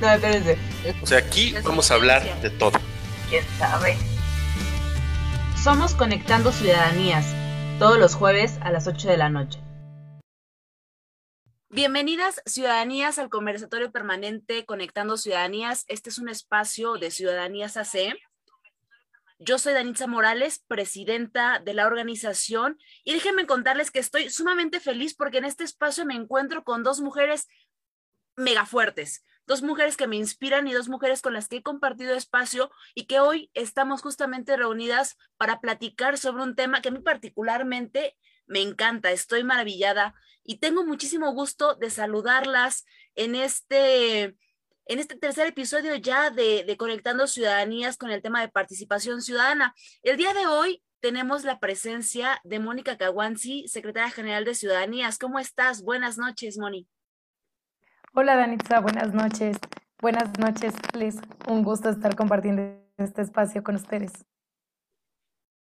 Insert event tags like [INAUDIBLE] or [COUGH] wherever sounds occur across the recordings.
No, espérense. O sea, aquí vamos a hablar de todo. ¿Quién sabe? Somos Conectando Ciudadanías, todos los jueves a las 8 de la noche. Bienvenidas ciudadanías al conversatorio permanente Conectando Ciudadanías. Este es un espacio de Ciudadanías AC. Yo soy Danitza Morales, presidenta de la organización, y déjenme contarles que estoy sumamente feliz porque en este espacio me encuentro con dos mujeres mega fuertes, dos mujeres que me inspiran y dos mujeres con las que he compartido espacio y que hoy estamos justamente reunidas para platicar sobre un tema que a mí particularmente me encanta, estoy maravillada y tengo muchísimo gusto de saludarlas en este, en este tercer episodio ya de, de Conectando Ciudadanías con el tema de participación ciudadana. El día de hoy tenemos la presencia de Mónica Caguanzi, secretaria general de Ciudadanías. ¿Cómo estás? Buenas noches, Moni. Hola Danitza, buenas noches. Buenas noches, Liz. Un gusto estar compartiendo este espacio con ustedes.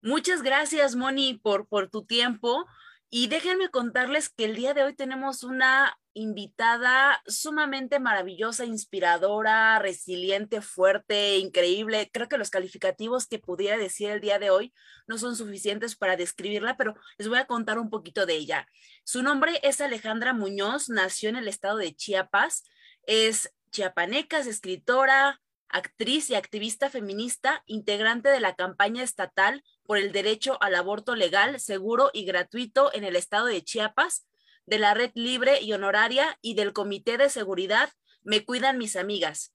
Muchas gracias, Moni, por, por tu tiempo. Y déjenme contarles que el día de hoy tenemos una invitada sumamente maravillosa, inspiradora, resiliente, fuerte, increíble. Creo que los calificativos que pudiera decir el día de hoy no son suficientes para describirla, pero les voy a contar un poquito de ella. Su nombre es Alejandra Muñoz, nació en el estado de Chiapas, es chiapaneca, es escritora, actriz y activista feminista, integrante de la campaña estatal por el derecho al aborto legal, seguro y gratuito en el estado de Chiapas, de la Red Libre y Honoraria y del Comité de Seguridad Me Cuidan Mis Amigas.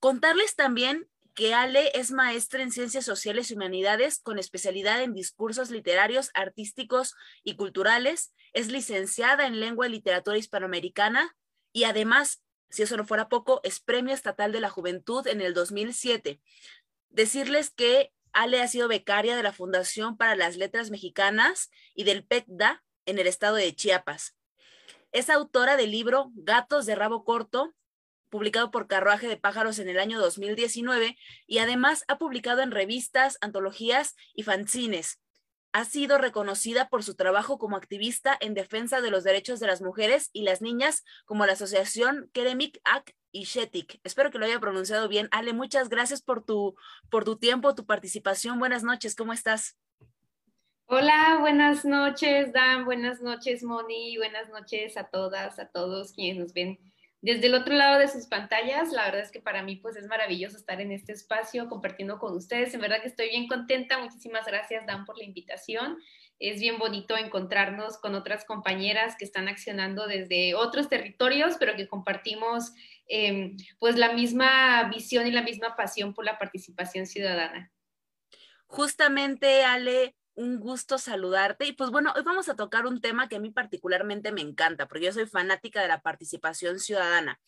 Contarles también que Ale es maestra en Ciencias Sociales y Humanidades con especialidad en discursos literarios, artísticos y culturales, es licenciada en Lengua y Literatura Hispanoamericana y además si eso no fuera poco, es Premio Estatal de la Juventud en el 2007. Decirles que Ale ha sido becaria de la Fundación para las Letras Mexicanas y del PECDA en el estado de Chiapas. Es autora del libro Gatos de Rabo Corto, publicado por Carruaje de Pájaros en el año 2019, y además ha publicado en revistas, antologías y fanzines ha sido reconocida por su trabajo como activista en defensa de los derechos de las mujeres y las niñas, como la asociación Keremik Ak y Shetik. Espero que lo haya pronunciado bien. Ale, muchas gracias por tu, por tu tiempo, tu participación. Buenas noches, ¿cómo estás? Hola, buenas noches, Dan, buenas noches, Moni, buenas noches a todas, a todos quienes nos ven desde el otro lado de sus pantallas. La verdad es que para mí pues es maravilloso estar en este espacio compartiendo con ustedes. En verdad que estoy bien contenta. Muchísimas gracias, Dan, por la invitación. Es bien bonito encontrarnos con otras compañeras que están accionando desde otros territorios, pero que compartimos eh, pues la misma visión y la misma pasión por la participación ciudadana. Justamente, Ale, un gusto saludarte. Y pues bueno, hoy vamos a tocar un tema que a mí particularmente me encanta, porque yo soy fanática de la participación ciudadana.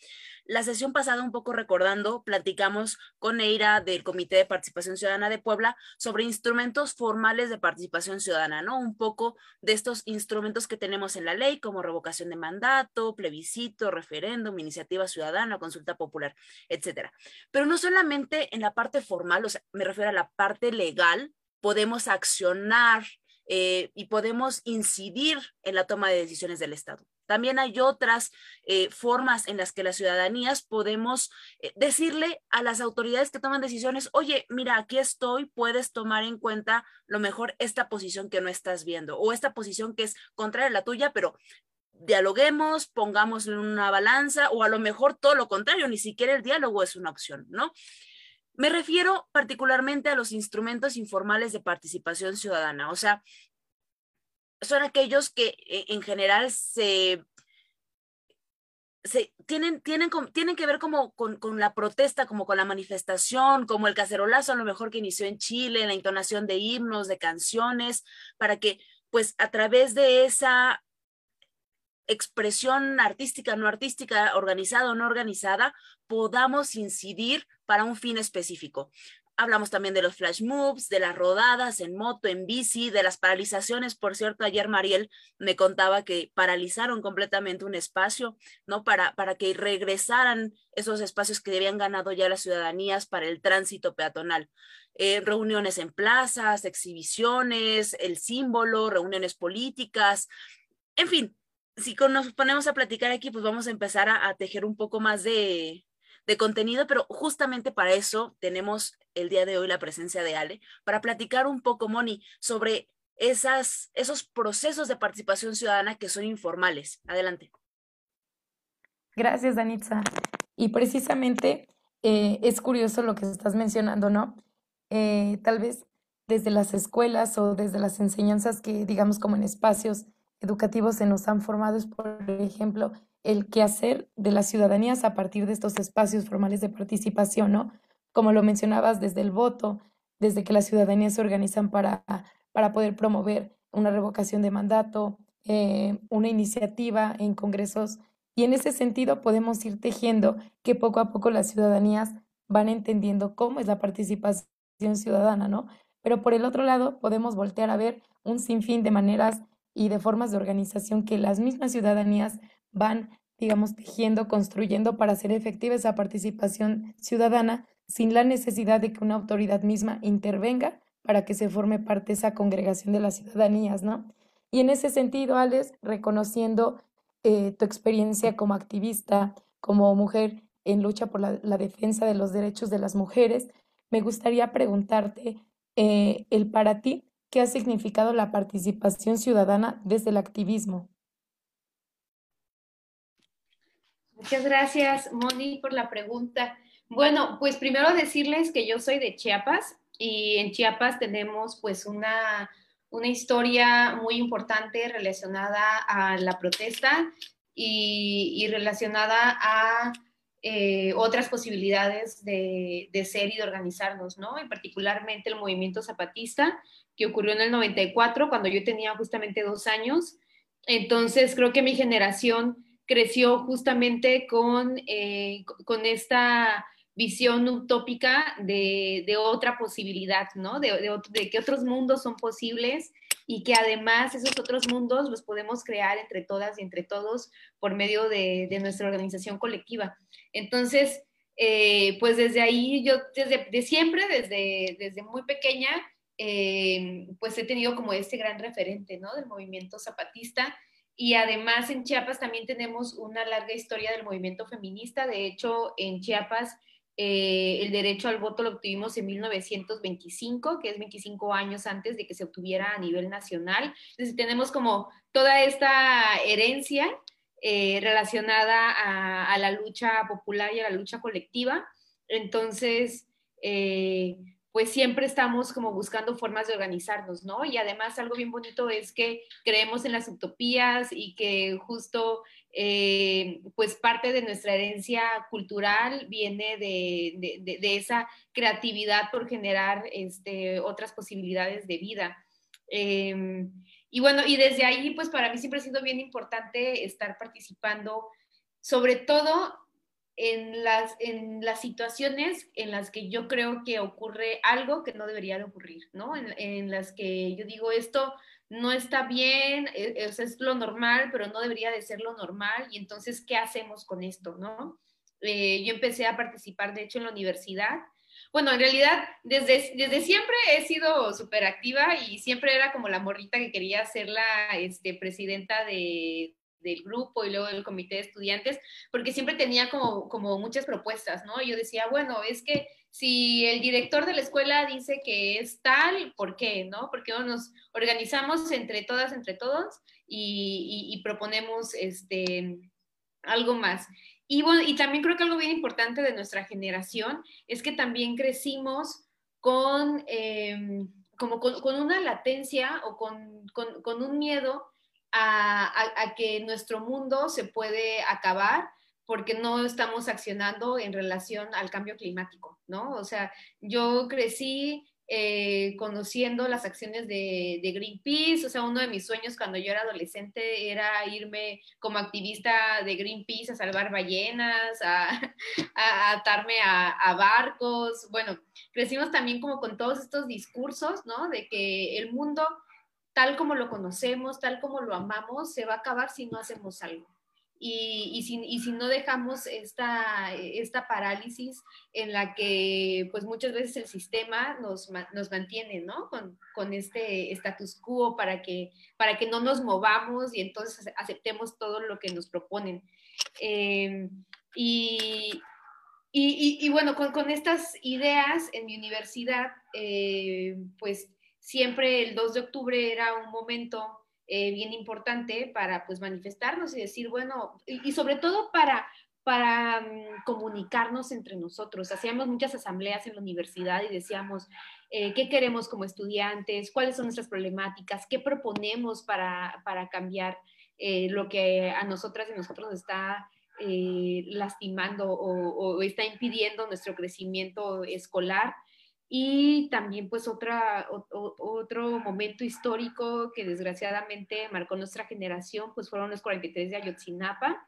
La sesión pasada, un poco recordando, platicamos con Eira del Comité de Participación Ciudadana de Puebla sobre instrumentos formales de participación ciudadana, ¿no? Un poco de estos instrumentos que tenemos en la ley, como revocación de mandato, plebiscito, referéndum, iniciativa ciudadana, consulta popular, etcétera. Pero no solamente en la parte formal, o sea, me refiero a la parte legal podemos accionar eh, y podemos incidir en la toma de decisiones del Estado. También hay otras eh, formas en las que las ciudadanías podemos eh, decirle a las autoridades que toman decisiones, oye, mira, aquí estoy, puedes tomar en cuenta lo mejor esta posición que no estás viendo o esta posición que es contraria a la tuya, pero dialoguemos, pongamos una balanza o a lo mejor todo lo contrario, ni siquiera el diálogo es una opción, ¿no? Me refiero particularmente a los instrumentos informales de participación ciudadana, o sea, son aquellos que eh, en general se, tienen, tienen, tienen que ver como con, con, la protesta, como con la manifestación, como el cacerolazo a lo mejor que inició en Chile, la entonación de himnos, de canciones, para que pues a través de esa expresión artística, no artística, organizada o no organizada, podamos incidir para un fin específico. Hablamos también de los flash moves, de las rodadas en moto, en bici, de las paralizaciones. Por cierto, ayer Mariel me contaba que paralizaron completamente un espacio, ¿no? Para, para que regresaran esos espacios que habían ganado ya las ciudadanías para el tránsito peatonal. Eh, reuniones en plazas, exhibiciones, el símbolo, reuniones políticas, en fin, si nos ponemos a platicar aquí, pues vamos a empezar a tejer un poco más de, contenido, pero justamente para eso tenemos el día de hoy la presencia de Ale, para platicar un poco, Moni, sobre esos procesos de participación ciudadana que son informales. Adelante. Gracias, Danitza. Y precisamente eh, es curioso lo que estás mencionando, ¿no? Eh, tal vez desde las escuelas o desde las enseñanzas que, digamos, como en espacios educativos se nos han formado, es, por ejemplo, el quehacer de las ciudadanías a partir de estos espacios formales de participación, ¿no? Como lo mencionabas, desde el voto, desde que las ciudadanías se organizan para, para poder promover una revocación de mandato, eh, una iniciativa en congresos. Y en ese sentido podemos ir tejiendo que poco a poco las ciudadanías van entendiendo cómo es la participación ciudadana, ¿no? Pero por el otro lado, podemos voltear a ver un sinfín de maneras y de formas de organización que las mismas ciudadanías van, digamos, tejiendo, construyendo para hacer efectiva esa participación ciudadana sin la necesidad de que una autoridad misma intervenga para que se forme parte de esa congregación de las ciudadanías, ¿no? Y en ese sentido, Alex, reconociendo eh, tu experiencia como activista, como mujer en lucha por la, defensa de los derechos de las mujeres, me gustaría preguntarte eh, el para ti, ¿qué ha significado la participación ciudadana desde el activismo? Muchas gracias, Moni, por la pregunta. Bueno, pues primero decirles que yo soy de Chiapas y en Chiapas tenemos pues una, una historia muy importante relacionada a la protesta y, relacionada a eh, otras posibilidades de, de, ser y de organizarnos, ¿no? Y particularmente el movimiento zapatista que ocurrió en el 94, cuando yo tenía justamente dos años. Entonces, creo que mi generación creció justamente con, eh, con esta visión utópica de, de otra posibilidad, ¿no? De, de, que otros mundos son posibles y que además esos otros mundos los podemos crear entre todas y entre todos por medio de, nuestra organización colectiva. Entonces, eh, pues desde ahí, yo desde de siempre, desde, desde muy pequeña, eh, pues he tenido como este gran referente, ¿no? Del movimiento zapatista y además en Chiapas también tenemos una larga historia del movimiento feminista. De hecho, en Chiapas eh, el derecho al voto lo obtuvimos en 1925, que es 25 años antes de que se obtuviera a nivel nacional. Entonces tenemos como toda esta herencia eh, relacionada a, la lucha popular y a la lucha colectiva. Entonces, pues siempre estamos como buscando formas de organizarnos, ¿no? Y además algo bien bonito es que creemos en las utopías y que justo eh, pues parte de nuestra herencia cultural viene de, de, esa creatividad por generar este, otras posibilidades de vida. Em, y bueno, y desde ahí pues para mí siempre ha sido bien importante estar participando, sobre todo en las, en las situaciones en las que yo creo que ocurre algo que no debería de ocurrir, ¿no? En, las que yo digo, esto no está bien, es, es, lo normal, pero no debería de ser lo normal, y entonces, ¿qué hacemos con esto, no? Eh, yo empecé a participar, de hecho, en la universidad. Bueno, en realidad, desde, desde siempre he sido súper activa y siempre era como la morrita que quería ser la este, presidenta de, del grupo y luego del comité de estudiantes, porque siempre tenía como, como muchas propuestas, ¿no? Yo decía, bueno, es que si el director de la escuela dice que es tal, ¿por qué? ¿No? Porque nos organizamos entre todas, entre todos y, proponemos este, algo más. Y, bueno, y también creo que algo bien importante de nuestra generación es que también crecimos con, em, como con, una latencia o con, con un miedo a, que nuestro mundo se puede acabar porque no estamos accionando en relación al cambio climático, ¿no? O sea, yo crecí eh, conociendo las acciones de, de, Greenpeace. O sea, uno de mis sueños cuando yo era adolescente era irme como activista de Greenpeace a salvar ballenas, a, [LAUGHS] atarme a, a, barcos. Bueno, crecimos también como con todos estos discursos, ¿no? De que el mundo tal como lo conocemos, tal como lo amamos, se va a acabar si no hacemos algo y, y, si, y si, no dejamos esta, esta, parálisis en la que pues muchas veces el sistema nos, nos mantiene, ¿no? Con, con, este status quo para que, para que no nos movamos y entonces aceptemos todo lo que nos proponen. Eh, y, y, bueno, con, con, estas ideas en mi universidad, eh, pues siempre el 2 de octubre era un momento eh, bien importante para pues manifestarnos y decir, bueno, y, sobre todo para, para um, comunicarnos entre nosotros. Hacíamos muchas asambleas en la universidad y decíamos eh, qué queremos como estudiantes, cuáles son nuestras problemáticas, qué proponemos para, para cambiar eh, lo que a nosotras y nosotros está lastimando o, está impidiendo nuestro crecimiento escolar. Y también pues otra, otro momento histórico que desgraciadamente marcó nuestra generación, pues fueron los 43 de Ayotzinapa.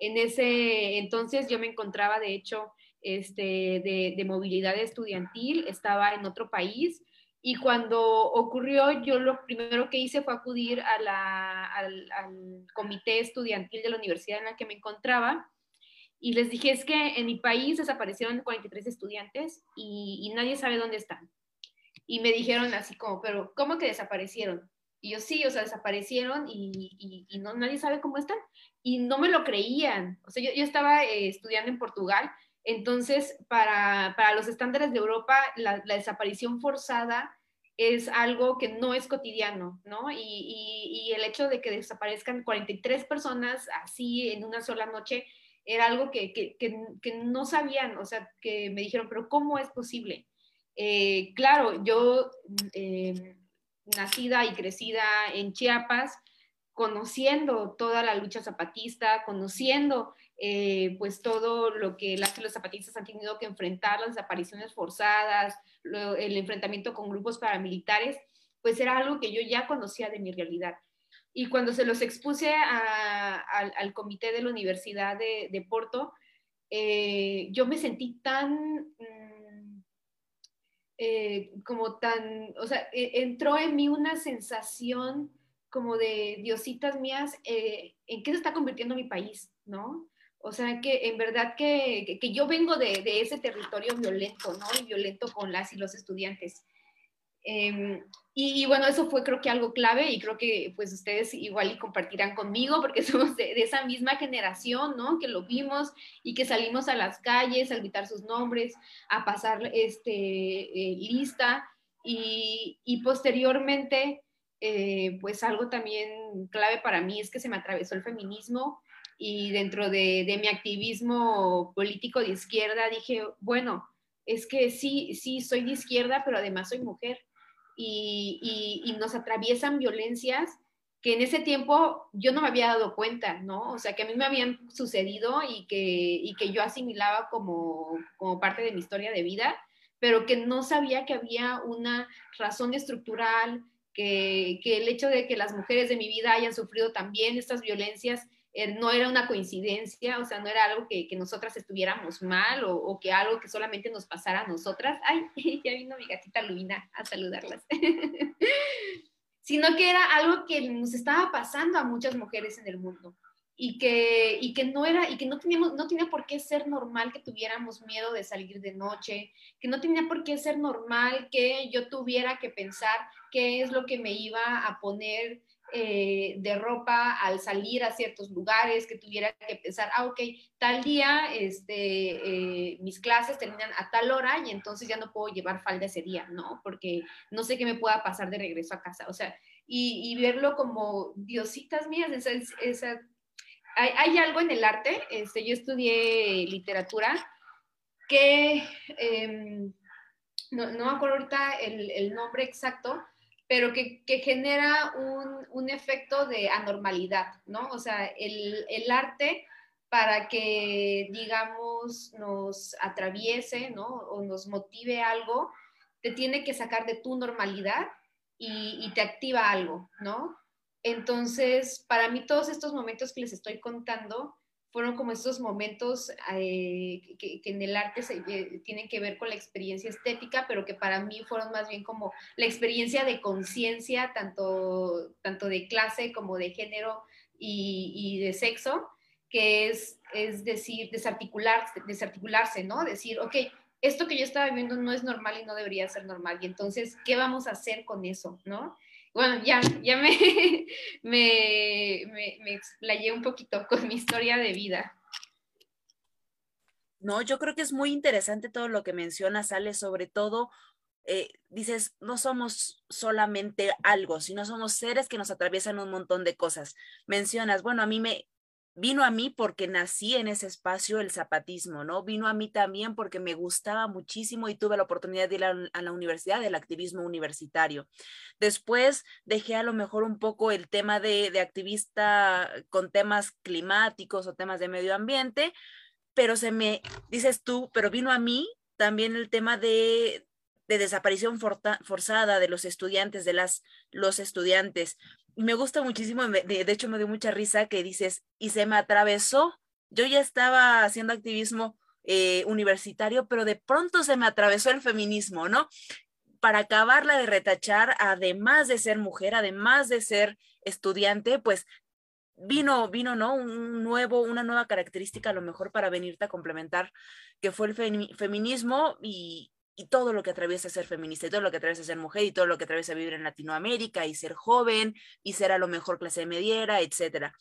En ese entonces yo me encontraba de hecho este, de, de movilidad estudiantil, estaba en otro país y cuando ocurrió, yo lo primero que hice fue acudir a la, al, al, comité estudiantil de la universidad en la que me encontraba y les dije, es que en mi país desaparecieron 43 estudiantes y, y, nadie sabe dónde están. Y me dijeron así como, pero ¿cómo que desaparecieron? Y yo sí, o sea, desaparecieron y, y, y no, nadie sabe cómo están. Y no me lo creían. O sea, yo, yo estaba eh, estudiando en Portugal, entonces para, para, los estándares de Europa la, la, desaparición forzada es algo que no es cotidiano, ¿no? Y, el hecho de que desaparezcan 43 personas así en una sola noche era algo que, que, que, no sabían, o sea, que me dijeron, pero ¿cómo es posible? Eh, claro, yo, eh, nacida y crecida en Chiapas, conociendo toda la lucha zapatista, conociendo eh, pues todo lo que las los zapatistas han tenido que enfrentar, las desapariciones forzadas, lo, el enfrentamiento con grupos paramilitares, pues era algo que yo ya conocía de mi realidad. Y cuando se los expuse a, a, al comité de la Universidad de, de Porto, eh, yo me sentí tan, mm, eh, como tan, o sea, e, entró en mí una sensación como de diositas mías, eh, ¿en qué se está convirtiendo mi país? ¿No? O sea, que en verdad que, que yo vengo de, de, ese territorio violento, ¿no? Y violento con las y los estudiantes. Eh, y, bueno, eso fue creo que algo clave y creo que pues ustedes igual y compartirán conmigo [LAUGHS] porque somos de, de, esa misma generación, ¿no? Que lo vimos y que salimos a las calles a gritar sus nombres, a pasar este, eh, lista y, y posteriormente, eh, pues algo también clave para mí es que se me atravesó el feminismo y dentro de, de mi activismo político de izquierda dije, bueno, es que sí, sí, soy de izquierda, pero además soy mujer y, nos atraviesan violencias que en ese tiempo yo no me había dado cuenta, ¿no? O sea, que a mí me habían sucedido y que, y que yo asimilaba como, como parte de mi historia de vida, pero que no sabía que había una razón estructural, que, que el hecho de que las mujeres de mi vida hayan sufrido también estas violencias no era una coincidencia, o sea, no era algo que, que nosotras estuviéramos mal o, que algo que solamente nos pasara a nosotras. Ay, [LAUGHS] ya vino mi gatita Luina a saludarlas. [LAUGHS] Sino que era algo que nos estaba pasando a muchas mujeres en el mundo y que, y que no era y que no teníamos no tenía por qué ser normal que tuviéramos miedo de salir de noche, que no tenía por qué ser normal que yo tuviera que pensar qué es lo que me iba a poner eh, de ropa al salir a ciertos lugares, que tuviera que pensar, ah, ok, tal día este, eh, mis clases terminan a tal hora y entonces ya no puedo llevar falda ese día, ¿no? Porque no sé qué me pueda pasar de regreso a casa, o sea, y, verlo como diositas mías, esa, esa, hay, algo en el arte, este, yo estudié literatura, que eh, no, no me acuerdo ahorita el, el nombre exacto, pero que, que genera un, un, efecto de anormalidad, ¿no? O sea, el, el, arte para que, digamos, nos atraviese, ¿no? O nos motive algo, te tiene que sacar de tu normalidad y, y te activa algo, ¿no? Entonces, para mí todos estos momentos que les estoy contando fueron como estos momentos eh, que, en el arte se, eh, tienen que ver con la experiencia estética, pero que para mí fueron más bien como la experiencia de conciencia, tanto, tanto de clase como de género y, de sexo, que es, es decir, desarticular, desarticularse, ¿no? Decir, ok, esto que yo estaba viendo no es normal y no debería ser normal, y entonces, ¿qué vamos a hacer con eso, ¿no? Bueno, ya, ya me, [LAUGHS] me, me, me, explayé un poquito con mi historia de vida. No, yo creo que es muy interesante todo lo que mencionas, Ale, sobre todo, eh, dices, no somos solamente algo, sino somos seres que nos atraviesan un montón de cosas. Mencionas, bueno, a mí me, vino a mí porque nací en ese espacio el zapatismo, ¿no? Vino a mí también porque me gustaba muchísimo y tuve la oportunidad de ir a, la universidad del activismo universitario. Después dejé a lo mejor un poco el tema de, de activista con temas climáticos o temas de medio ambiente, pero se me, dices tú, pero vino a mí también el tema de, de desaparición forzada de los estudiantes, de las, los estudiantes me gusta muchísimo, de, hecho me dio mucha risa que dices, y se me atravesó, yo ya estaba haciendo activismo eh, universitario, pero de pronto se me atravesó el feminismo, ¿no? Para acabarla de retachar, además de ser mujer, además de ser estudiante, pues vino, vino, ¿no? Un nuevo, una nueva característica a lo mejor para venirte a complementar, que fue el feminismo y, y todo lo que atraviesa ser feminista, y todo lo que atraviesa ser mujer, y todo lo que atraviesa vivir en Latinoamérica, y ser joven, y ser a lo mejor clase mediera, etcétera.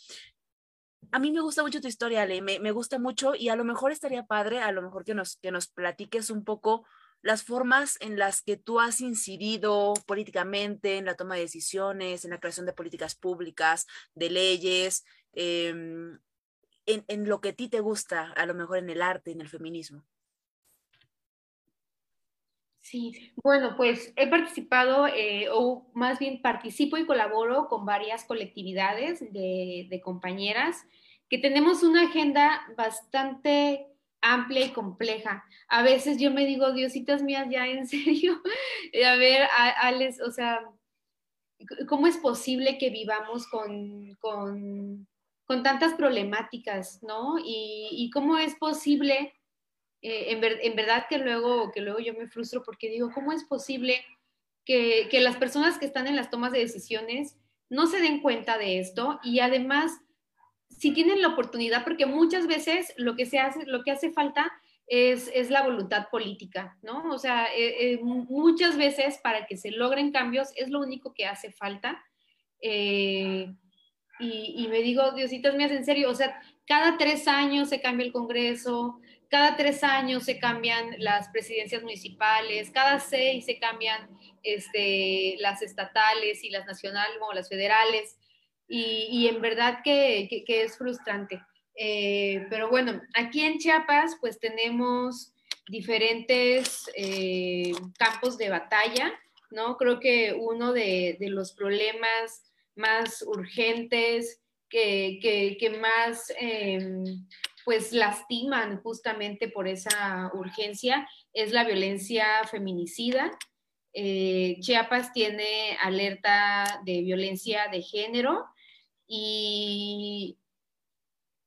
A mí me gusta mucho tu historia, Ale, me, me, gusta mucho, y a lo mejor estaría padre, a lo mejor que nos, que nos platiques un poco las formas en las que tú has incidido políticamente en la toma de decisiones, en la creación de políticas públicas, de leyes, eh, en, en lo que a ti te gusta, a lo mejor en el arte, en el feminismo. Sí, bueno, pues he participado, eh, o más bien participo y colaboro con varias colectividades de, compañeras que tenemos una agenda bastante amplia y compleja. A veces yo me digo, Diositas mías, ya en [LAUGHS] serio, a ver, Alex, o sea, ¿cómo es posible que vivamos con, con, con tantas problemáticas, ¿no? Y, y cómo es posible eh, en, ver, en, verdad que luego, que luego yo me frustro porque digo, ¿cómo es posible que, que, las personas que están en las tomas de decisiones no se den cuenta de esto? Y además, si tienen la oportunidad, porque muchas veces lo que, se hace, lo que hace falta es, es la voluntad política, ¿no? O sea, eh, eh, muchas veces para que se logren cambios es lo único que hace falta. Eh, y, y, me digo, Diositas mías, en serio, o sea, cada tres años se cambia el Congreso, cada tres años se cambian las presidencias municipales, cada seis se cambian este, las estatales y las nacionales o las federales, y, en verdad que, es frustrante. Eh, pero bueno, aquí en Chiapas pues tenemos diferentes eh, campos de batalla, ¿no? Creo que uno de, los problemas más urgentes, que, más... Eh, pues lastiman justamente por esa urgencia es la violencia feminicida. Eh, Chiapas tiene alerta de violencia de género y,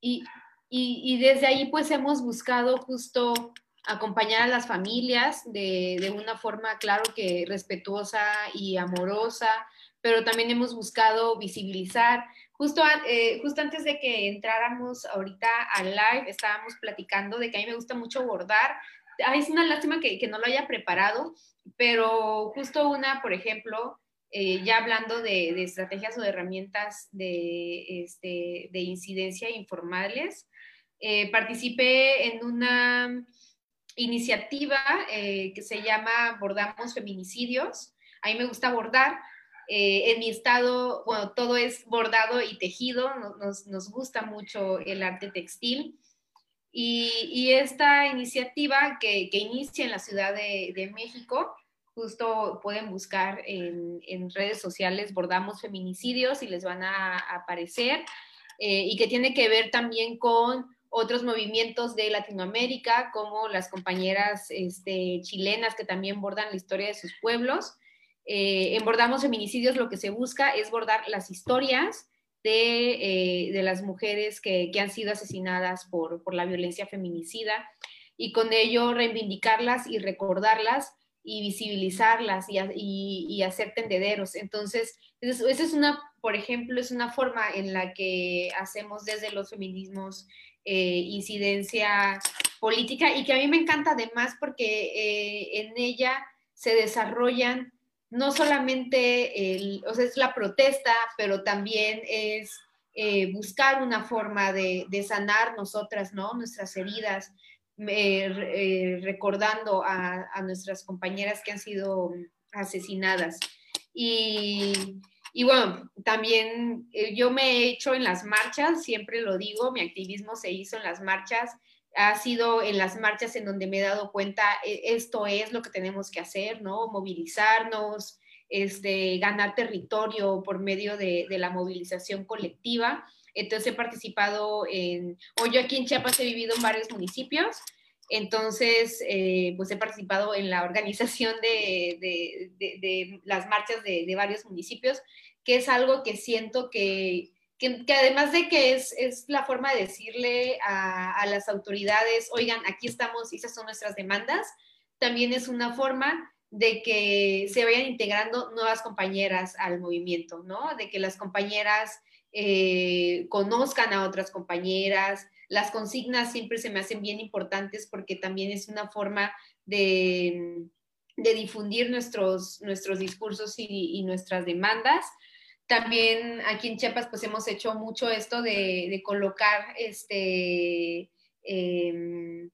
y, desde ahí pues hemos buscado justo acompañar a las familias de, de una forma, claro que respetuosa y amorosa, pero también hemos buscado visibilizar Justo, eh, justo antes de que entráramos ahorita al live, estábamos platicando de que a mí me gusta mucho bordar. Ay, es una lástima que, no lo haya preparado, pero justo una, por ejemplo, eh, ya hablando de, estrategias o de herramientas de, este, de incidencia informales, eh, participé en una iniciativa eh, que se llama Bordamos Feminicidios. A mí me gusta bordar, eh, en mi estado, bueno, todo es bordado y tejido, nos, gusta mucho el arte textil. Y, esta iniciativa que, inicia en la Ciudad de, México, justo pueden buscar en, redes sociales Bordamos Feminicidios y les van a, a aparecer, eh, y que tiene que ver también con otros movimientos de Latinoamérica, como las compañeras este, chilenas que también bordan la historia de sus pueblos. Eh, en Bordamos Feminicidios lo que se busca es bordar las historias de, eh, de las mujeres que, que, han sido asesinadas por, por la violencia feminicida y con ello reivindicarlas y recordarlas y visibilizarlas y, y, hacer tendederos. Entonces, esa es una, por ejemplo, es una forma en la que hacemos desde los feminismos eh, incidencia política y que a mí me encanta además porque eh, en ella se desarrollan no solamente o sea, es la protesta, pero también es eh, buscar una forma de, sanar nosotras, ¿no? Nuestras heridas, eh, recordando a, nuestras compañeras que han sido asesinadas. Y, y bueno, también eh, yo me he hecho en las marchas, siempre lo digo, mi activismo se hizo en las marchas, ha sido en las marchas en donde me he dado cuenta, eh, esto es lo que tenemos que hacer, ¿no? Movilizarnos, este, ganar territorio por medio de, de la movilización colectiva. Entonces he participado en, o yo aquí en Chiapas he vivido en varios municipios, entonces, eh, pues he participado en la organización de, de, de las marchas de, varios municipios, que es algo que siento que, que, además de que es, es, la forma de decirle a, a, las autoridades, oigan, aquí estamos, esas son nuestras demandas, también es una forma de que se vayan integrando nuevas compañeras al movimiento, ¿no? De que las compañeras eh, conozcan a otras compañeras, las consignas siempre se me hacen bien importantes porque también es una forma de, de difundir nuestros, nuestros discursos y, nuestras demandas. También aquí en Chiapas pues hemos hecho mucho esto de, colocar este, eh,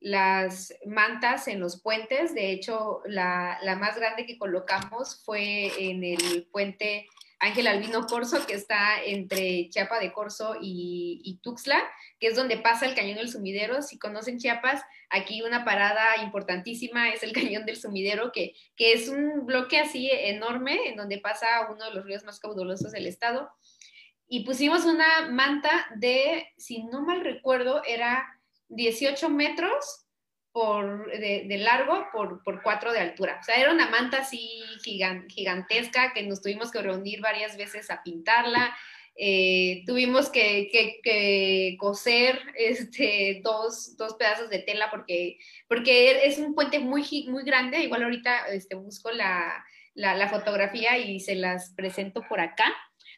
las mantas en los puentes. De hecho, la, la, más grande que colocamos fue en el puente Ángel Albino Corso, que está entre Chiapa de Corso y, y, Tuxtla, que es donde pasa el Cañón del Sumidero. Si conocen Chiapas, aquí una parada importantísima es el [LAUGHS] Cañón del Sumidero, que, que es un bloque así enorme en donde pasa uno de los ríos más caudalosos del estado. Y pusimos una manta de, si no mal recuerdo, era 18 metros por, de, de, largo por, por cuatro de altura. O sea, era una manta así gigant, gigantesca que nos tuvimos que reunir varias veces a pintarla. Eh, tuvimos que, que, que, coser [LAUGHS] este, dos, dos, pedazos de tela porque, porque es un puente muy, muy grande. Igual ahorita este, busco la, la, la fotografía y se las presento por acá.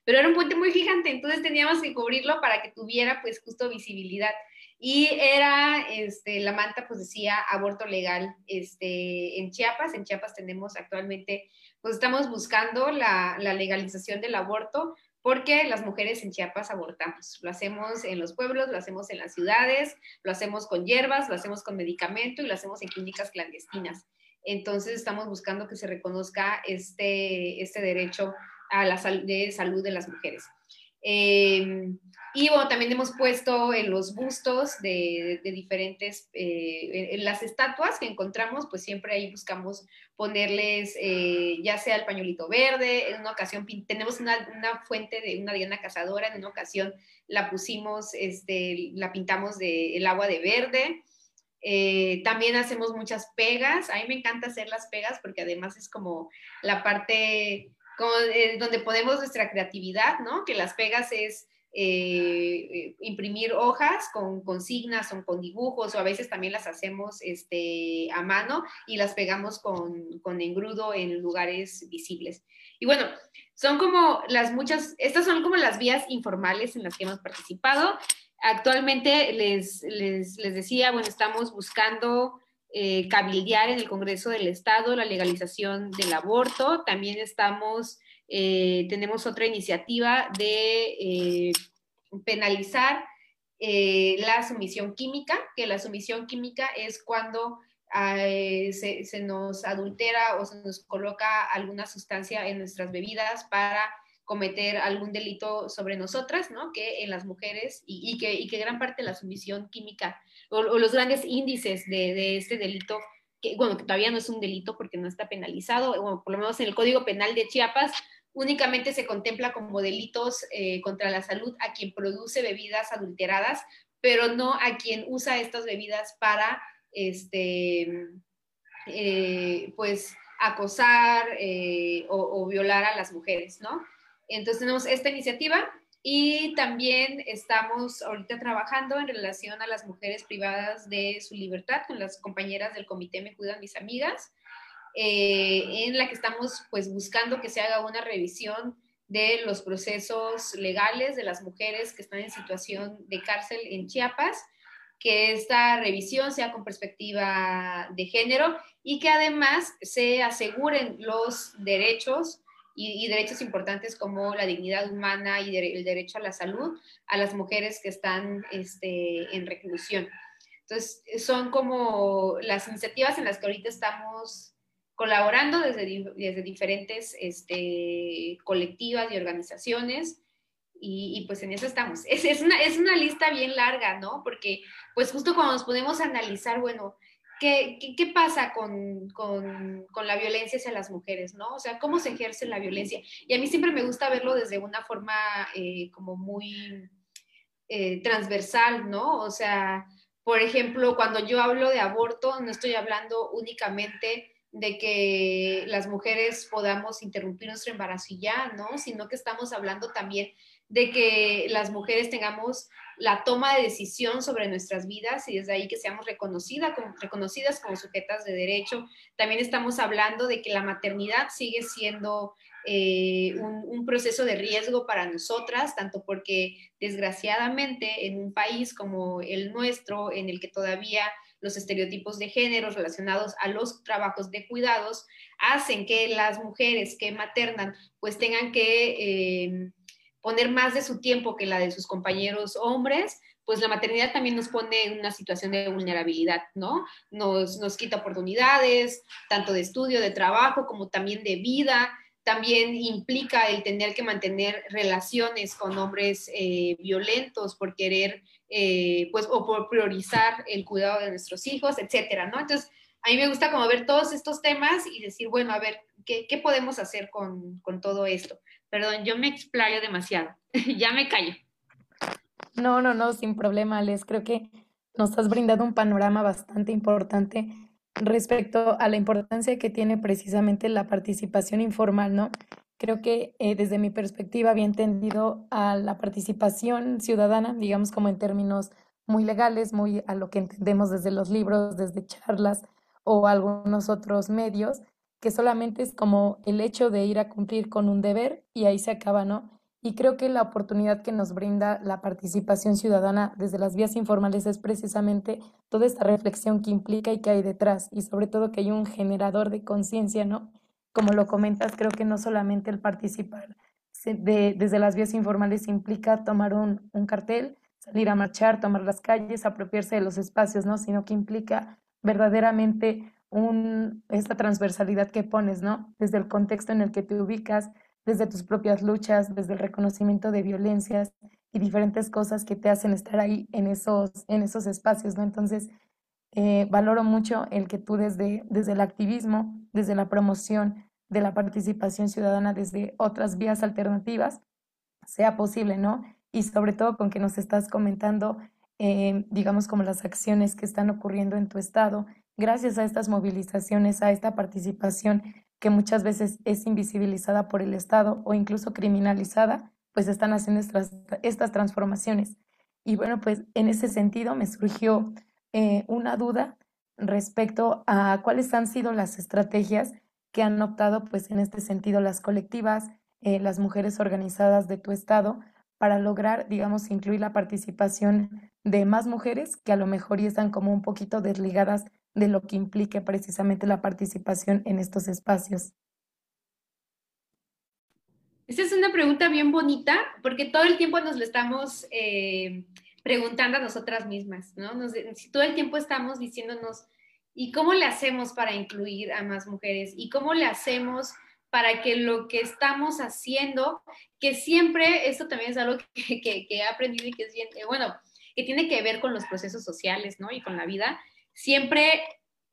Pero era un puente muy gigante, entonces teníamos que cubrirlo para que tuviera pues justo visibilidad. Y era, este, la manta pues decía aborto legal este, en Chiapas. En Chiapas tenemos actualmente, pues estamos buscando la, legalización del aborto porque las mujeres en Chiapas abortamos. Lo hacemos en los pueblos, lo hacemos en las ciudades, lo hacemos con hierbas, lo hacemos con medicamento y lo hacemos en clínicas clandestinas. Entonces estamos buscando que se reconozca este, este derecho a la sal de salud de las mujeres. Eh, y bueno, también hemos puesto en los bustos de, de diferentes, eh, en las estatuas que encontramos, pues siempre ahí buscamos ponerles eh, ya sea el pañuelito verde, en una ocasión tenemos una, una, fuente de una diana cazadora, en una ocasión la pusimos, este, la pintamos de el agua de verde. Eh, también hacemos muchas pegas, a mí me encanta hacer las pegas porque además es como la parte eh, donde podemos nuestra creatividad, ¿no? Que las pegas es eh, eh, imprimir hojas con consignas o con dibujos o a veces también las hacemos este, a mano y las pegamos con, con engrudo en lugares visibles. Y bueno, son como las muchas, estas son como las vías informales en las que hemos participado. Actualmente les, les, les decía, bueno, estamos buscando eh, cabildear en el Congreso del Estado la legalización del aborto. También estamos, eh, tenemos otra iniciativa de eh, penalizar eh, la sumisión química, que la sumisión química es cuando se, se nos adultera o se nos coloca alguna sustancia en nuestras bebidas para cometer algún delito sobre nosotras, ¿no? Que en las mujeres y, que, gran parte de la sumisión química o, los grandes índices de, este delito, que bueno, que todavía no es un delito porque no está penalizado, por lo menos en el Código Penal de Chiapas únicamente se contempla como delitos eh, contra la salud a quien produce bebidas adulteradas pero no a quien usa estas bebidas para, este, eh, pues, acosar eh, o, o, violar a las mujeres, ¿no? Entonces tenemos esta iniciativa y también estamos ahorita trabajando en relación a las mujeres privadas de su libertad con las compañeras del comité Me Cuidan Mis Amigas, eh, en la que estamos pues buscando que se haga una revisión de los procesos legales de las mujeres que están en situación de cárcel en Chiapas, que esta revisión sea con perspectiva de género y que además se aseguren los derechos y, y derechos importantes como la dignidad humana y de, el derecho a la salud a las mujeres que están este, en reclusión. Entonces, son como las iniciativas en las que ahorita estamos colaborando desde, desde diferentes este, colectivas y organizaciones. Y, y, pues en eso estamos. [LAUGHS] Es, es, una, es una lista bien larga, ¿no? Porque pues justo cuando nos podemos analizar, bueno, ¿qué, qué, pasa con, con, con, la violencia hacia las mujeres, ¿no? O sea, ¿cómo se ejerce la violencia? Y a mí siempre me gusta verlo desde una forma eh, como muy eh, transversal, ¿no? O sea, por ejemplo, cuando yo hablo de aborto, no estoy hablando únicamente de que las mujeres podamos interrumpir nuestro embarazo y ya, ¿no? Sino que estamos hablando también de que las mujeres tengamos la toma de decisión sobre nuestras vidas y desde ahí que seamos reconocida como, reconocidas como sujetas de derecho. También estamos hablando de que la maternidad sigue siendo eh, un, proceso de riesgo para nosotras, tanto porque desgraciadamente en un país como el nuestro, en el que todavía los estereotipos de género relacionados a los trabajos de cuidados hacen que las mujeres que maternan pues tengan que eh, poner más de su tiempo que la de sus compañeros hombres, pues la maternidad también nos pone en una situación de vulnerabilidad, ¿no? Nos, nos quita oportunidades, tanto de estudio, de trabajo, como también de vida, también implica el tener que mantener relaciones con hombres eh, violentos por querer, eh, pues, o por priorizar el cuidado de nuestros hijos, etcétera, ¿no? Entonces, a mí me gusta como ver todos estos temas y decir, bueno, a ver, ¿qué, qué podemos hacer con, con, todo esto? Perdón, yo me explayo demasiado, [LAUGHS] ya me callo. No, no, no, sin problema, Les. Creo que nos has brindado un panorama bastante importante respecto a la importancia que tiene precisamente la participación informal, ¿no? Creo que eh, desde mi perspectiva había entendido a la participación ciudadana, digamos como en términos muy legales, muy a lo que entendemos desde los libros, desde charlas o algunos otros medios, que solamente es como el hecho de ir a cumplir con un deber y ahí se acaba, ¿no? Y creo que la oportunidad que nos brinda la participación ciudadana desde las vías informales es precisamente toda esta reflexión que implica y que hay detrás, y sobre todo que hay un generador de conciencia, ¿no? Como lo comentas, creo que no solamente el participar de, desde las vías informales implica tomar un cartel, salir a marchar, tomar las calles, apropiarse de los espacios, ¿no? Sino que implica verdaderamente un, esta transversalidad que pones, ¿no? Desde el contexto en el que te ubicas, desde tus propias luchas, desde el reconocimiento de violencias y diferentes cosas que te hacen estar ahí en esos, en esos espacios, ¿no? Entonces, eh, valoro mucho el que tú desde, desde el activismo, desde la promoción de la participación ciudadana, desde otras vías alternativas, sea posible, ¿no? Y sobre todo con que nos estás comentando, eh, digamos, como las acciones que están ocurriendo en tu estado, gracias a estas movilizaciones, a esta participación que muchas veces es invisibilizada por el Estado o incluso criminalizada, pues están haciendo estas, transformaciones. Y bueno, pues en ese sentido me surgió eh, una duda respecto a cuáles han sido las estrategias que han optado pues en este sentido las colectivas, eh, las mujeres organizadas de tu estado para lograr, digamos, incluir la participación de más mujeres que a lo mejor ya están como un poquito desligadas de lo que implique precisamente la participación en estos espacios? Esta es una pregunta bien bonita porque todo el tiempo nos lo estamos eh, preguntando a nosotras mismas, ¿no? Todo el tiempo estamos diciéndonos, ¿y cómo le hacemos para incluir a más mujeres? ¿Y cómo le hacemos para que lo que estamos haciendo, que siempre, esto también es algo [LAUGHS] que he aprendido y que es bien, eh, bueno, que tiene que ver con los procesos sociales, ¿no? Y con la vida, siempre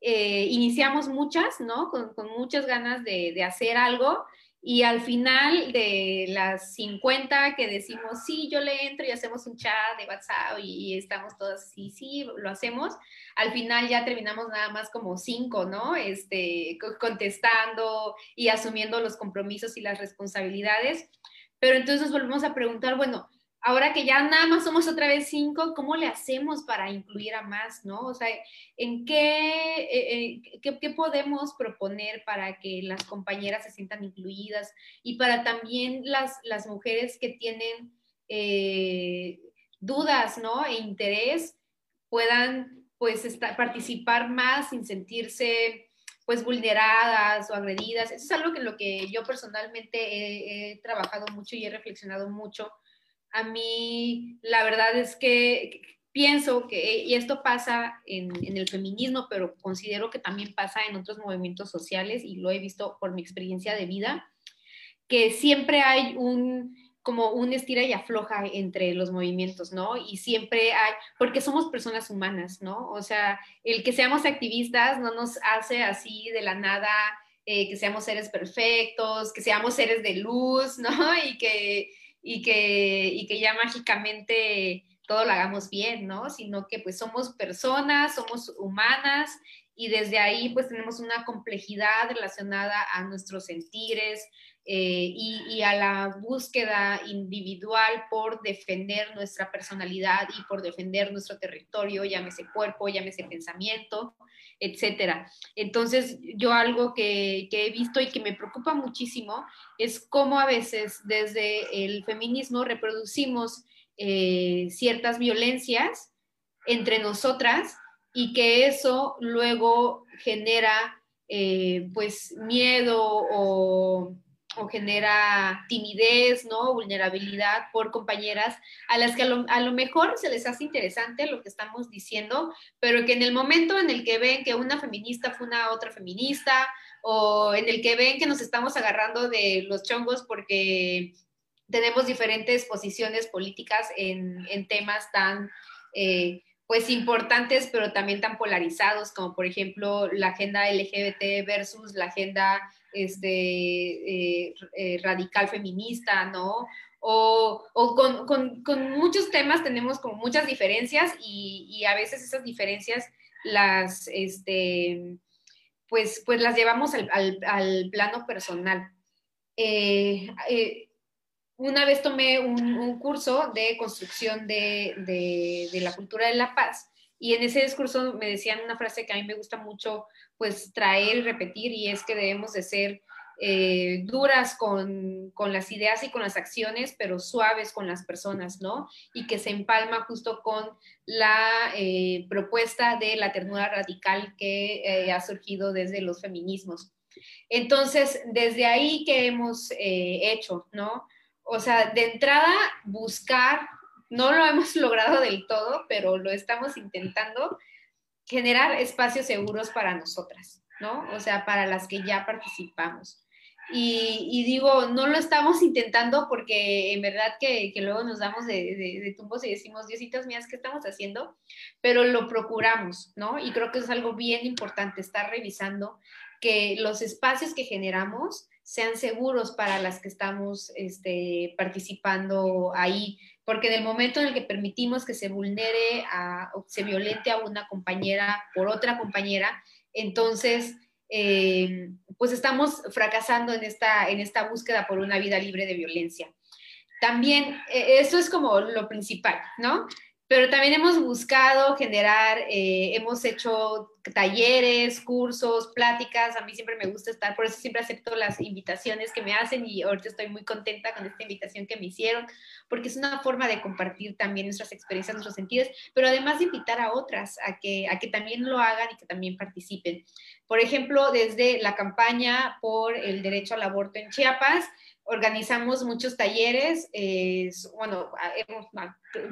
eh, iniciamos muchas, ¿no? Con, muchas ganas de, hacer algo Y al final de las 50 que decimos, sí, yo le entro y hacemos un chat de WhatsApp y, estamos todas así, sí, lo hacemos, al final ya terminamos nada más como cinco, ¿no? Este, contestando y asumiendo los compromisos y las responsabilidades. Pero entonces volvemos a preguntar, bueno, ahora que ya nada más somos otra vez cinco, ¿cómo le hacemos para incluir a más, no? O sea, ¿en qué, eh, eh, qué, podemos proponer para que las compañeras se sientan incluidas y para también las, las mujeres que tienen eh, dudas, ¿no? E interés puedan, pues, participar más sin sentirse pues vulneradas o agredidas. Eso es algo que lo que yo personalmente he trabajado mucho y he reflexionado mucho a mí la verdad es que pienso que, y esto pasa en, el feminismo, pero considero que también pasa en otros movimientos sociales y lo he visto por mi experiencia de vida, que siempre hay un como un estira y afloja entre los movimientos, ¿no? Y siempre hay, porque somos personas humanas, ¿no? O sea, el que seamos activistas no nos hace así de la nada eh, que seamos seres perfectos, que seamos seres de luz, [LAUGHS] ¿no? Y que, y que, y que ya mágicamente todo lo hagamos bien, ¿no? Sino que pues somos personas, somos humanas y desde ahí pues tenemos una complejidad relacionada a nuestros sentires eh, y, a la búsqueda individual por defender nuestra personalidad y por defender nuestro territorio, llámese cuerpo, llámese pensamiento, etcétera. Entonces, yo algo que, he visto y que me preocupa muchísimo es cómo a veces desde el feminismo reproducimos eh, ciertas violencias entre nosotras y que eso luego genera eh, pues miedo o o genera timidez, ¿no? Vulnerabilidad por compañeras a las que a lo, mejor se les hace interesante lo que estamos diciendo, pero que en el momento en el que ven que una feminista fue una otra feminista o en el que ven que nos estamos agarrando de los chongos porque tenemos diferentes posiciones políticas en, temas tan... Eh, pues importantes, pero también tan polarizados, como por ejemplo la agenda LGBT versus la agenda este, eh, eh, radical feminista, ¿no? O, con, muchos temas tenemos como muchas diferencias y, a veces esas diferencias las, este, pues, pues las llevamos al, plano personal. Eh, una vez tomé un, curso de construcción de, de, la cultura de la paz y en ese discurso me decían una frase que a mí me gusta mucho pues traer y repetir y es que debemos de ser eh, duras con, con, las ideas y con las acciones, pero suaves con las personas, ¿no? Y que se empalma justo con la eh, propuesta de la ternura radical que eh, ha surgido desde los feminismos. Entonces, desde ahí que hemos hecho, ¿no? O sea, de entrada, buscar, no lo hemos [LAUGHS] logrado del todo, pero lo estamos intentando, generar espacios seguros para nosotras, ¿no? O sea, para las que ya participamos. Y, digo, no lo estamos intentando porque en verdad que, luego nos damos de, tumbos y decimos, Diositas mías, ¿qué estamos haciendo? Pero lo procuramos, ¿no? Y creo que es algo bien importante, estar revisando que los espacios que generamos sean seguros para las que estamos este, participando ahí, porque en el momento en el que permitimos que se vulnere a, o se violente a una compañera por otra compañera, entonces eh, pues estamos fracasando en esta, en esta búsqueda por una vida libre de violencia. También, eh, eso es como lo principal, ¿no? Pero también hemos buscado generar, eh, hemos hecho talleres, cursos, pláticas, a mí siempre me gusta estar, por eso siempre acepto las invitaciones que me hacen y ahorita estoy muy contenta con esta invitación que me hicieron, porque es una forma de compartir también nuestras experiencias, nuestros sentidos, pero además de invitar a otras a que, a que también lo hagan y que también participen. Por ejemplo, desde la campaña por el derecho al aborto en Chiapas, organizamos muchos talleres, bueno, hemos,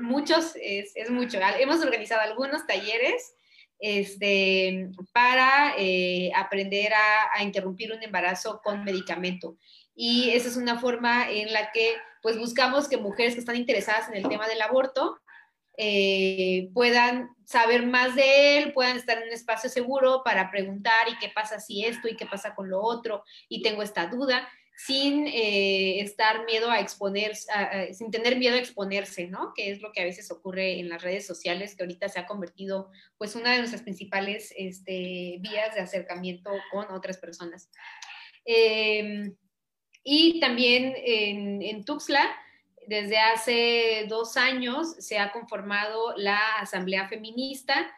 muchos, es, es, mucho, hemos organizado algunos talleres este, para eh, aprender a, interrumpir un embarazo con medicamento. Y esa es una forma en la que pues buscamos que mujeres que están interesadas en el tema del aborto eh, puedan saber más de él, puedan estar en un espacio seguro para preguntar y qué pasa si esto y qué pasa con lo otro y tengo esta duda sin eh, estar miedo a exponer, sin tener miedo a exponerse, ¿no? Que es lo que a veces ocurre en las redes sociales, que ahorita se ha convertido, pues, una de nuestras principales este, vías de acercamiento con otras personas. Em, y también en, en Tuxtla, desde hace dos años se ha conformado la Asamblea Feminista,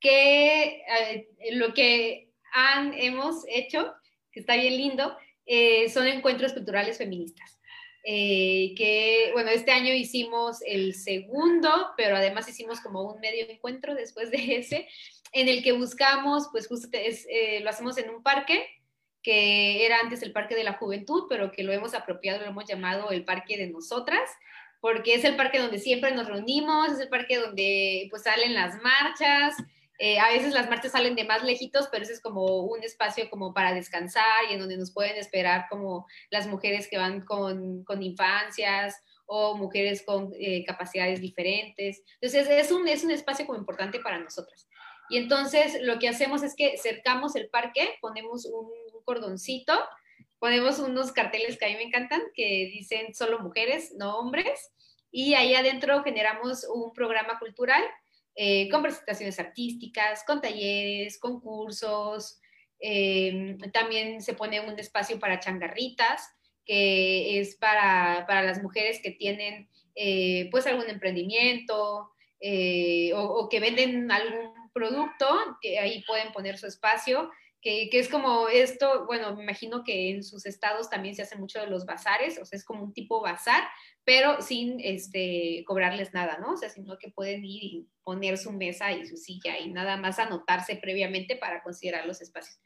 que eh, lo que han, hemos hecho, que está bien lindo, eh, son encuentros culturales feministas. Eh, que, bueno, este año hicimos el segundo, pero además hicimos como un medio encuentro después de [LAUGHS] ese, en el que buscamos, pues justo lo hacemos en un parque, que era antes el Parque de la Juventud, pero que lo hemos apropiado, lo hemos llamado el Parque de Nosotras, porque es el parque donde siempre nos reunimos, es el parque donde pues salen las marchas, eh, a veces las marchas salen de más lejitos, pero ese es como un espacio como para descansar y en donde nos pueden esperar como las mujeres que van con, con infancias o mujeres con eh, capacidades diferentes. Entonces es un, es un espacio como importante para nosotras. Y entonces lo que hacemos es que cercamos el parque, ponemos un cordoncito, ponemos unos carteles que a mí me encantan, que dicen solo mujeres, no hombres, y ahí adentro generamos un programa cultural eh, con presentaciones artísticas, con talleres, concursos, eh, también se pone un espacio para changarritas, que es para, las mujeres que tienen eh, pues algún emprendimiento o, o que venden algún producto, que ahí pueden poner su espacio que, es como esto, bueno, me imagino que en sus estados también se hace mucho de los bazares, o sea, es como un tipo bazar, pero sin este, cobrarles nada, ¿no? O sea, sino que pueden ir y poner su mesa y su silla y nada más anotarse previamente para considerar los espacios.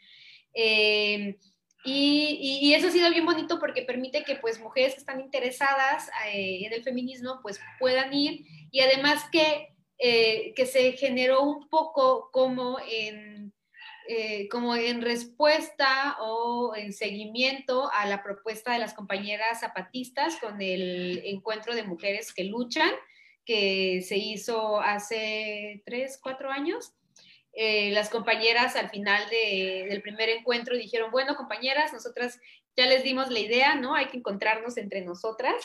Eh, y, y, eso ha sido bien bonito porque permite que pues mujeres que están interesadas eh, en el feminismo pues puedan ir y además que, eh, que se generó un poco como en eh, como en respuesta o en seguimiento a la propuesta de las compañeras zapatistas con el encuentro de mujeres que luchan, que se hizo hace tres, cuatro años. Eh, las compañeras al final del primer encuentro dijeron, bueno, compañeras, nosotras ya les dimos la idea, ¿no? Hay que encontrarnos entre nosotras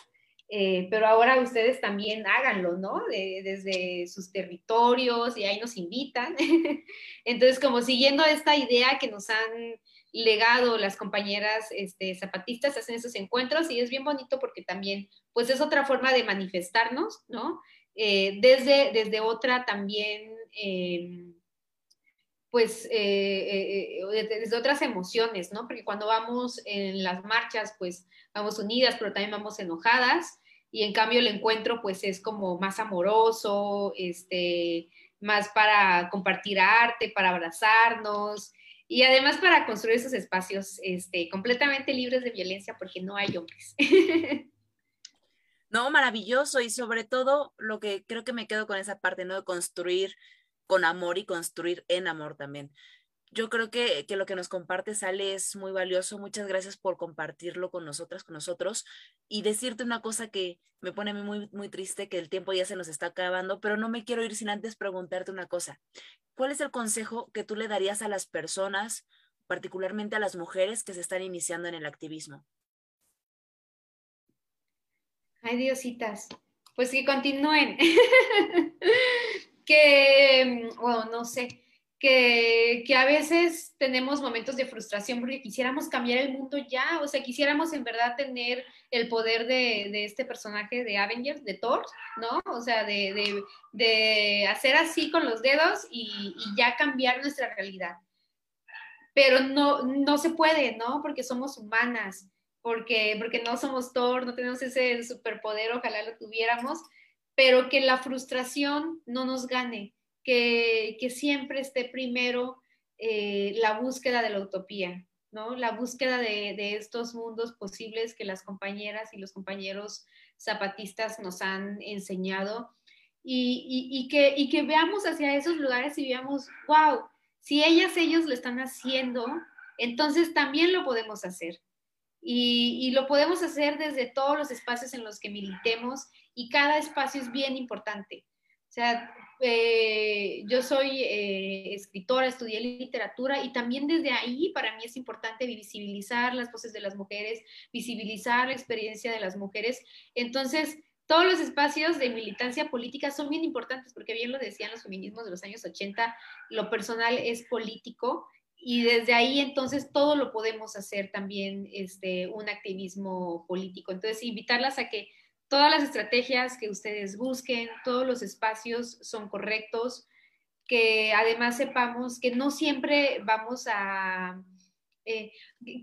eh, pero ahora ustedes también háganlo, ¿no? desde sus territorios y ahí nos invitan. [LAUGHS] Entonces, como siguiendo esta idea que nos han legado las compañeras este, zapatistas, hacen esos encuentros y es bien bonito porque también, pues es otra forma de manifestarnos, ¿no? Eh, desde, desde otra también, em, pues, eh, desde otras emociones, ¿no? Porque cuando vamos en las marchas, pues vamos unidas, pero también vamos enojadas y en cambio el encuentro pues es como más amoroso, este, más para compartir arte, para abrazarnos y además para construir esos espacios este, completamente libres de violencia porque no hay hombres. [LAUGHS] No, maravilloso y sobre todo lo que creo que me quedo con esa parte, ¿no? De construir con amor y construir en amor también yo creo que, lo que nos comparte Sale es muy valioso. Muchas gracias por compartirlo con nosotras, con nosotros. Y decirte una cosa que me pone a mí muy, muy triste, que el tiempo ya se nos está acabando, pero no me quiero ir sin antes preguntarte una cosa. ¿Cuál es el consejo que tú le darías a las personas, particularmente a las mujeres que se están iniciando en el activismo? Ay, Diositas, pues que continúen. [LAUGHS] que, bueno, no sé que, a veces tenemos momentos de frustración porque quisiéramos cambiar el mundo ya, o sea, quisiéramos en verdad tener el poder de, este personaje de Avengers, de Thor, ¿no? O sea, de, hacer así con los dedos y, ya cambiar nuestra realidad. Pero no, no se puede, ¿no? Porque somos humanas, porque, porque no somos Thor, no tenemos ese superpoder, ojalá lo tuviéramos, pero que la frustración no nos gane que, siempre esté primero eh, la búsqueda de la utopía, ¿no? La búsqueda de, estos mundos posibles que las compañeras y los compañeros zapatistas nos han enseñado y, que, veamos hacia esos lugares y veamos, wow, si ellas, ellos lo están haciendo, entonces también lo podemos hacer. Y, y, lo podemos hacer desde todos los espacios en los que militemos y cada espacio es bien importante O sea, eh, yo soy eh, escritora, estudié literatura y también desde ahí para mí es importante visibilizar las voces de las mujeres, visibilizar la experiencia de las mujeres. Entonces, todos los espacios de militancia política son bien importantes porque bien lo decían los feminismos de los años 80, lo personal es político y desde ahí entonces todo lo podemos hacer también este, un activismo político. Entonces, invitarlas a que todas las estrategias que ustedes busquen, todos los espacios son correctos, que además sepamos que no siempre vamos a, eh,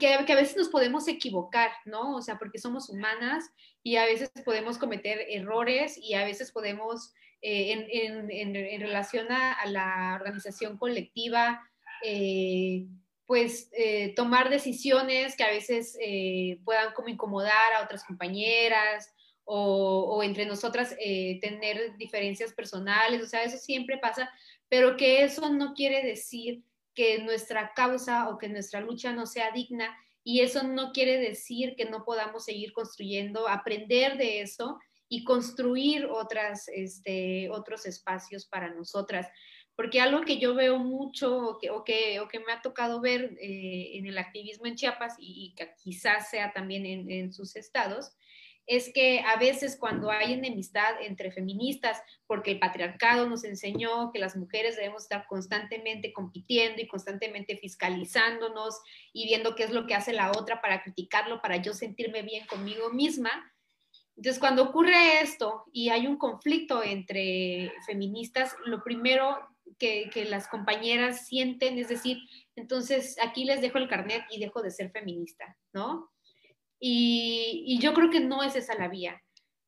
que, a veces nos podemos equivocar, ¿no? O sea, porque somos humanas y a veces podemos cometer errores y a veces podemos, eh, en, relación a, la organización colectiva, eh, pues tomar decisiones que a veces puedan como incomodar a otras compañeras o, entre nosotras eh, tener diferencias personales, o sea, eso siempre pasa, pero que eso no quiere decir que nuestra causa o que nuestra lucha no sea digna y eso no quiere decir que no podamos seguir construyendo, aprender de eso y construir otras, este, otros espacios para nosotras. Porque algo que yo veo mucho o que, o que, o que me ha tocado ver eh, en el activismo en Chiapas y, que quizás sea también en, en sus estados, es que a veces cuando hay enemistad entre feministas, porque el patriarcado nos enseñó que las mujeres debemos estar constantemente compitiendo y constantemente fiscalizándonos y viendo qué es lo que hace la otra para criticarlo, para yo sentirme bien conmigo misma. Entonces, cuando ocurre esto y hay un conflicto entre feministas, lo primero que, que, las compañeras sienten es decir, entonces aquí les dejo el carnet y dejo de ser feminista, ¿no? Y, yo creo que no es esa la vía.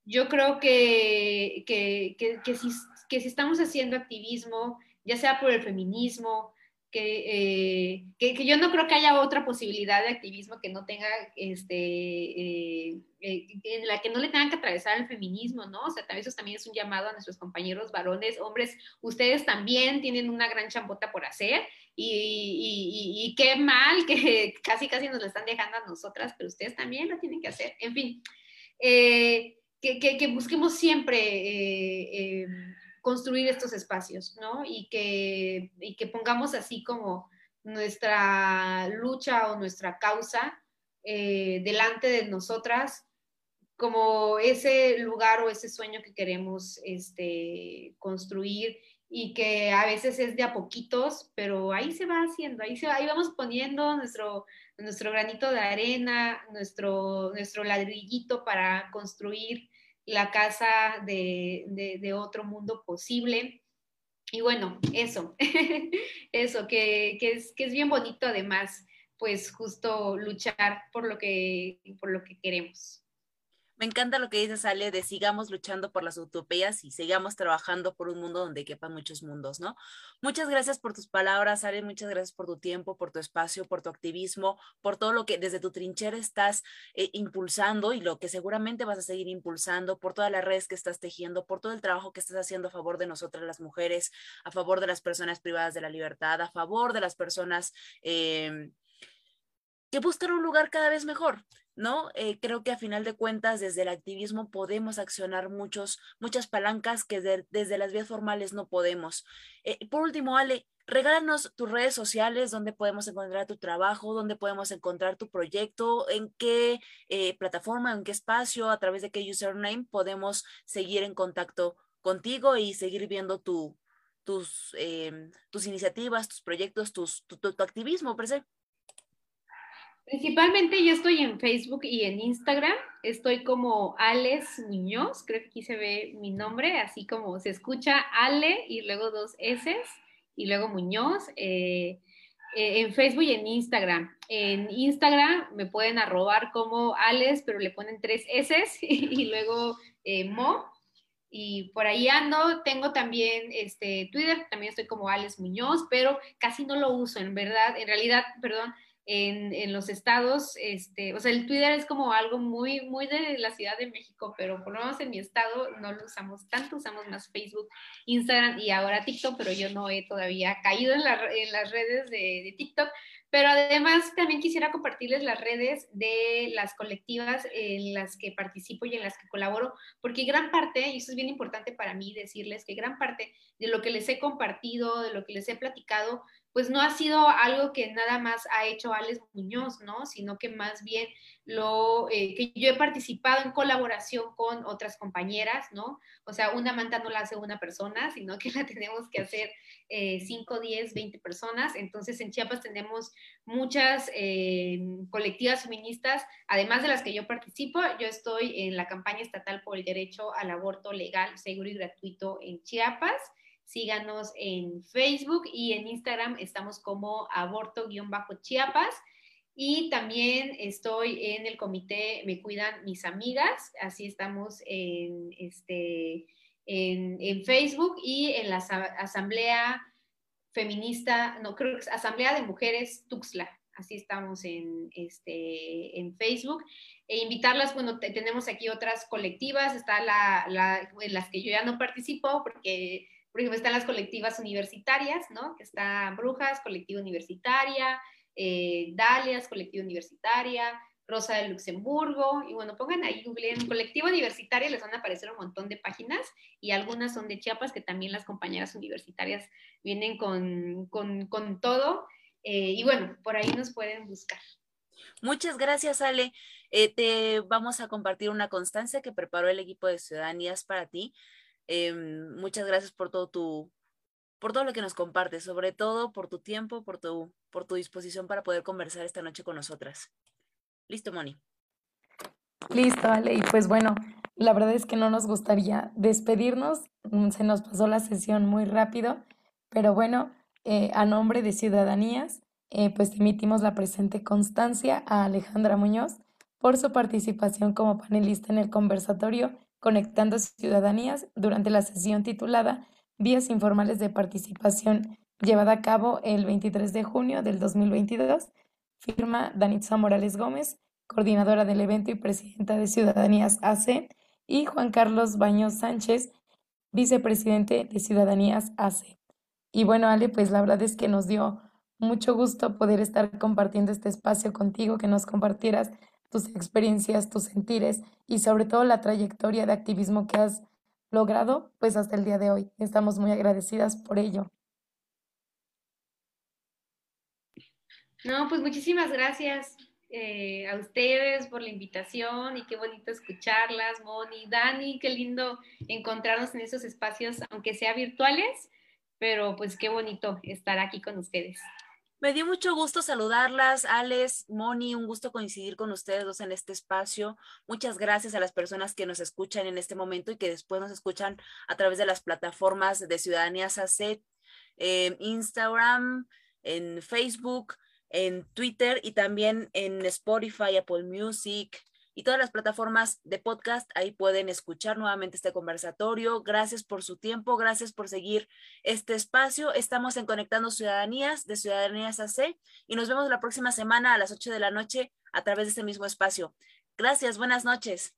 Yo creo que, que, que, si, que si estamos haciendo activismo, ya sea por el feminismo, que, eh, que, yo no creo que haya otra posibilidad de activismo que no tenga, este, eh, eh, en la que no le tengan que atravesar el feminismo, ¿no? O sea, eso también es un llamado a nuestros compañeros varones, hombres, ustedes también tienen una gran champota por hacer y, qué mal que [LAUGHS] casi casi nos lo están dejando a nosotras, pero ustedes también lo tienen que hacer. En fin, que, que, que, busquemos siempre construir estos espacios, ¿no? Y que, y que pongamos así como nuestra lucha o nuestra causa eh, delante de nosotras como ese lugar o ese sueño que queremos este, construir y que a veces es de a poquitos, pero ahí se va haciendo, ahí, se ahí vamos poniendo nuestro, nuestro granito de arena, nuestro, nuestro ladrillito para construir la casa de, otro mundo posible. Y bueno, eso, [LAUGHS] eso, que, es, que es bien bonito además, pues justo luchar por lo que, por lo que queremos. Me encanta lo que dices, Ale, de sigamos luchando por las utopías y sigamos trabajando por un mundo donde quepan muchos mundos, ¿no? Muchas gracias por tus palabras, Ale, muchas gracias por tu tiempo, por tu espacio, por tu activismo, por todo lo que desde tu trinchera estás eh, impulsando y lo que seguramente vas a seguir impulsando, por todas las redes que estás tejiendo, por todo el trabajo que estás haciendo a favor de nosotras las mujeres, a favor de las personas privadas de la libertad, a favor de las personas... Em, que buscan un lugar cada vez mejor. ¿no? Eh, creo que a final de cuentas desde el activismo podemos accionar muchos, muchas palancas que desde las vías formales no podemos. Eh, por último, Ale, regálanos tus redes sociales, donde podemos encontrar tu trabajo, dónde podemos encontrar tu proyecto, en qué eh, plataforma, en qué espacio, a través de qué username podemos seguir en contacto contigo y seguir viendo tu, tus, em, tus iniciativas, tus proyectos, tus, tu, tu, tu activismo, per. Principalmente yo estoy en Facebook y en Instagram. Estoy como Alex Muñoz, creo que aquí se ve mi nombre, así como se escucha Ale y luego dos S y luego Muñoz. Eh, eh, en Facebook y en Instagram. En Instagram me pueden arrobar como Alex, pero le ponen tres S [LAUGHS] y, luego eh, Mo. Y por ahí ando. Tengo también este Twitter, también estoy como Alex Muñoz, pero casi no lo uso, en verdad, en realidad, perdón, en, los estados, este, o sea, el Twitter es como algo muy, muy de la Ciudad de México, pero por lo menos en mi estado no lo usamos tanto, usamos más Facebook, Instagram y ahora TikTok, pero yo no he todavía caído en, las redes de, TikTok, pero además también quisiera compartirles las redes de las colectivas en las que participo y en las que colaboro, porque gran parte, y eso es bien importante para mí decirles que gran parte de lo que les he compartido, de lo que les he platicado, pues no ha sido algo que nada más ha hecho Alex Muñoz, ¿no? Sino que más bien lo eh, que yo he participado en colaboración con otras compañeras, ¿no? O sea, una manta no la hace una persona, sino que la [LAUGHS] tenemos que hacer 5, 10, 20 personas. Entonces, en Chiapas tenemos muchas eh, colectivas feministas, además de las que yo participo. Yo estoy en la campaña estatal por el derecho al aborto legal, seguro y gratuito en Chiapas síganos en Facebook y en Instagram estamos como aborto-chiapas. Y también estoy en el comité Me Cuidan Mis Amigas, así estamos en, este, en, Facebook y en la Asamblea Feminista, no, creo que Asamblea de Mujeres Tuxla, así estamos en, este, en Facebook. E invitarlas, bueno, tenemos aquí otras colectivas, está la, la, en las que yo ya no participo porque por ejemplo, están las colectivas universitarias, ¿no? Que está Brujas, colectiva universitaria, eh, Dalias, colectiva universitaria, Rosa de Luxemburgo, y bueno, pongan ahí, en colectiva universitaria, les van a aparecer un montón de páginas y algunas son de Chiapas, que también las compañeras universitarias vienen con, con, todo. Eh, y bueno, por ahí nos pueden buscar. Muchas gracias, Ale. Eh, te vamos a compartir una constancia que preparó el equipo de Ciudadanías para ti. Em, muchas gracias por todo tu, por todo lo que nos compartes, sobre todo por tu tiempo, por tu, por tu disposición para poder conversar esta noche con nosotras. Listo, Moni. Listo, Ale. Y pues bueno, la verdad es que no nos gustaría despedirnos. Mm, se nos pasó la sesión muy rápido, pero bueno, eh, a nombre de Ciudadanías, eh, pues emitimos la presente constancia a Alejandra Muñoz por su participación como panelista en el conversatorio Conectando Ciudadanías durante la sesión titulada Vías informales de participación llevada a cabo el 23 de junio del 2022. Firma Danitza Morales Gómez, coordinadora del evento y presidenta de Ciudadanías AC, y Juan Carlos Baños Sánchez, vicepresidente de Ciudadanías AC. Y bueno, Ale, pues la verdad es que nos dio mucho gusto poder estar compartiendo este espacio contigo, que nos compartieras tus experiencias, tus sentires y sobre todo la trayectoria de activismo que has logrado, pues hasta el día de hoy. Estamos muy agradecidas por ello. No, pues muchísimas gracias eh, a ustedes por la invitación y qué bonito escucharlas, Moni, Dani, qué lindo encontrarnos en esos espacios, aunque sea virtuales, pero pues qué bonito estar aquí con ustedes. Me dio mucho gusto saludarlas, Alex, Moni, un gusto coincidir con ustedes dos en este espacio. Muchas gracias a las personas que nos escuchan en este momento y que después nos escuchan a través de las plataformas de Ciudadanía SACET, en Instagram, en Facebook, en Twitter y también en Spotify, Apple Music, y todas las plataformas de podcast. Ahí pueden escuchar nuevamente este conversatorio. Gracias por su tiempo, gracias por seguir este espacio. Estamos en Conectando Ciudadanías de Ciudadanías AC y nos vemos la próxima semana a las 8 de la noche a través de este mismo espacio. Gracias, buenas noches.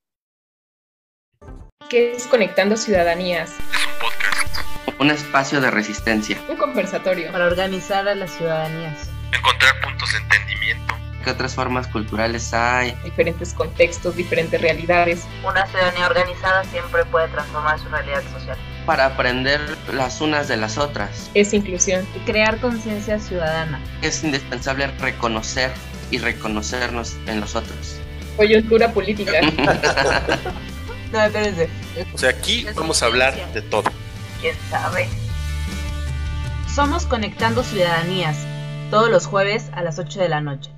¿Qué es Conectando Ciudadanías? Es un podcast. Un espacio de resistencia. Un conversatorio. Para organizar a las ciudadanías. Encontrar puntos de entendimiento ¿Qué otras formas culturales hay? Diferentes contextos, diferentes realidades. Una ciudadanía organizada siempre puede transformar su realidad social. Para aprender las unas de las otras. Es inclusión. Y crear conciencia ciudadana. Es indispensable reconocer y reconocernos en los otros. Coyuntura política. [LAUGHS] no, espérense. O sea, aquí vamos a hablar de todo. ¿Quién sabe? Somos Conectando Ciudadanías, todos los jueves a las 8 de la noche.